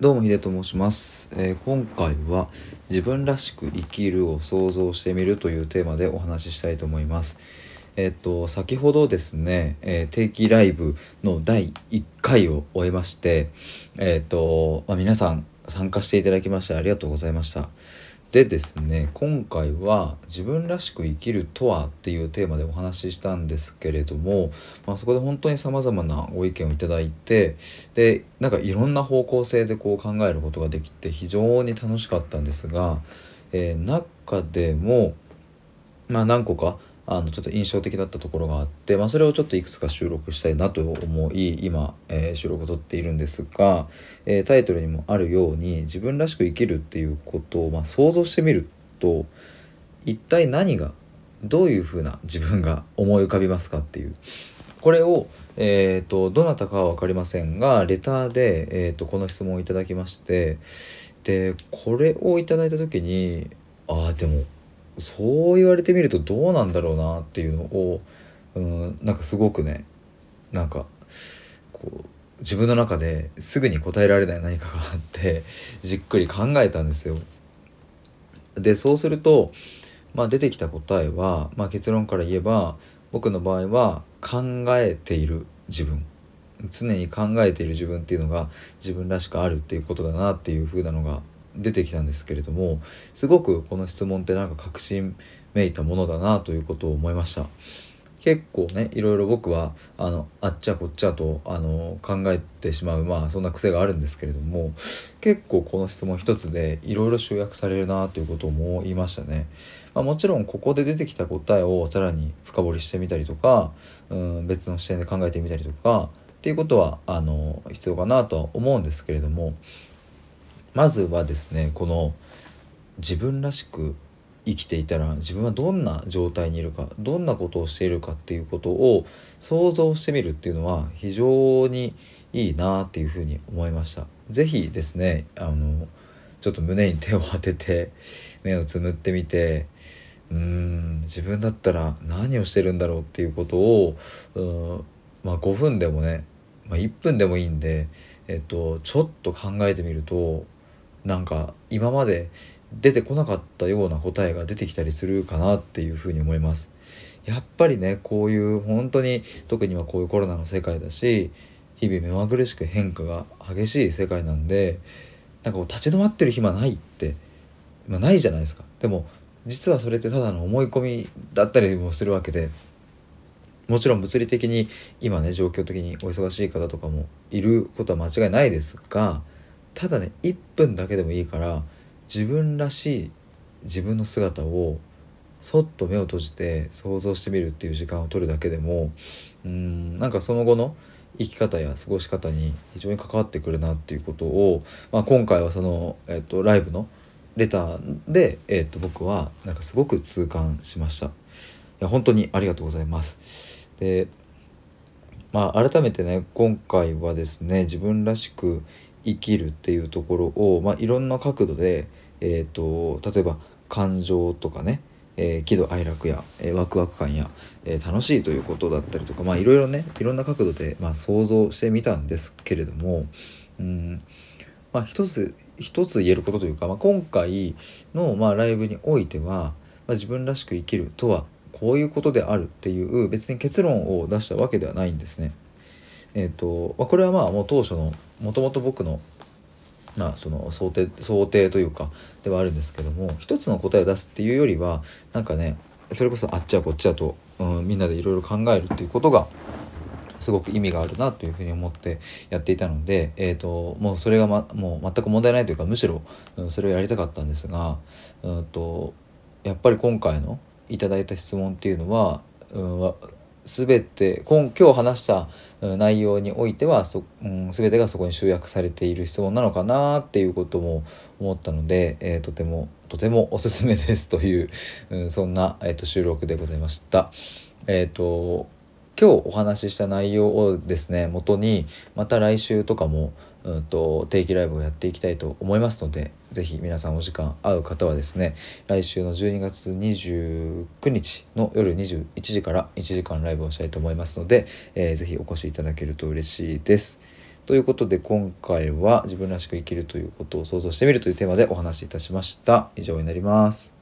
どうもヒデと申します、えー今回は自分らしく生きるを想像してみるというテーマでお話ししたいと思います。えっ、と先ほどですね、えー定期ライブの第1回を終えまして、えっ、とまあ、皆さん参加していただきましてありがとうございました。でですね今回は「自分らしく生きるとは?」っていうテーマでお話ししたんですけれども、まあ、そこで本当にさまざまなご意見をいただいてでなんかいろんな方向性でこう考えることができて非常に楽しかったんですが、えー中でも、まあ、何個かあのちょっと印象的だったところがあって、まあ、それをちょっといくつか収録したいなと思い今、えー収録を撮っているんですが、えータイトルにもあるように自分らしく生きるっていうことを、まあ、想像してみると一体何がどういうふうな自分が思い浮かびますかっていう。これを、えー、とどなたかは分かりませんがレターで、えー、とこの質問をいただきましてでこれをいただいた時にああでもそう言われてみるとどうなんだろうなっていうのをうんなんかすごくねなんかこう自分の中ですぐに答えられない何かがあってじっくり考えたんですよ。でそうすると、まあ、出てきた答えは、まあ、結論から言えば僕の場合は考えている自分常に考えている自分っていうのが自分らしくあるっていうことだなっていう風なのが出てきたんですけれどもすごくこの質問ってなんか確信めいたものだなということを思いました。結構ねいろいろ僕はあのあっちゃこっちゃとあの考えてしまうまあそんな癖があるんですけれども結構この質問一つでいろいろ集約されるなということを思いましたね。まあ、もちろんここで出てきた答えをさらに深掘りしてみたりとか、うん、別の視点で考えてみたりとかっていうことはあの必要かなとは思うんですけれどもまずはですねこの自分らしく生きていたら自分はどんな状態にいるかどんなことをしているかっていうことを想像してみるっていうのは非常にいいなっていうふうに思いました。ぜひですねあのちょっと胸に手を当てて目をつむってみてうーん自分だったら何をしてるんだろうっていうことをうんまあ5分でもね、まあ、1分でもいいんで、えっと、ちょっと考えてみるとなんか今まで出てこなかったような答えが出てきたりするかなっていうふうに思います。やっぱりねこういう本当に特にはこういうコロナの世界だし日々目まぐるしく変化が激しい世界なんでなんかこう立ち止まってる暇ないって、まあ、ないじゃないですか。でも実はそれってただの思い込みだったりもするわけでもちろん物理的に今ね状況的にお忙しい方とかもいることは間違いないですがただね1分だけでもいいから自分らしい自分の姿をそっと目を閉じて想像してみるっていう時間を取るだけでもうんなんかその後の生き方や過ごし方に非常に関わってくるなっていうことを、まあ、今回はその、えっと、ライブのレターで、えっと、僕はなんかすごく痛感しました。いや本当にありがとうございます。でまあ改めてね今回はですね自分らしく生きるっていうところを、まあ、いろんな角度で、えー、と例えば感情とかね、えー喜怒哀楽や、えーワクワク感や、えー楽しいということだったりとかまあいろいろねいろんな角度で、まあ、想像してみたんですけれどもうんまあ一つ一つ言えることというか、まあ、今回の、まあ、ライブにおいては、まあ、自分らしく生きるとはこういうことであるっていう別に結論を出したわけではないんですね。えーとまあ、これはまあもう当初のもともと僕の,、まあその想定想定というかではあるんですけども一つの答えを出すっていうよりはなんかねそれこそあっちゃこっちゃと、うん、みんなでいろいろ考えるっていうことがすごく意味があるなというふうに思ってやっていたので、えー、ともうそれが、ま、もう全く問題ないというかむしろ、うん、それをやりたかったんですが、うん、とやっぱり今回のいただいた質問っていうのは、うん、全て今今日話した内容においてはそ、うん、全てがそこに集約されている質問なのかなっていうことも思ったので、えーとてもとてもおすすめですという、うん、そんな、えー、と収録でございました。えっ、と今日お話しした内容をですね元にまた来週とかも、うん、と定期ライブをやっていきたいと思いますのでぜひ皆さんお時間合う方はですね来週の12月29日の夜21時から1時間ライブをしたいと思いますので、えーぜひお越しいただけると嬉しいです。ということで今回は自分らしく生きるということを想像してみるというテーマでお話しいたしました以上になります